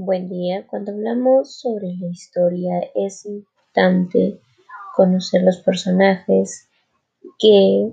Buen día. Cuando hablamos sobre la historia es importante conocer los personajes que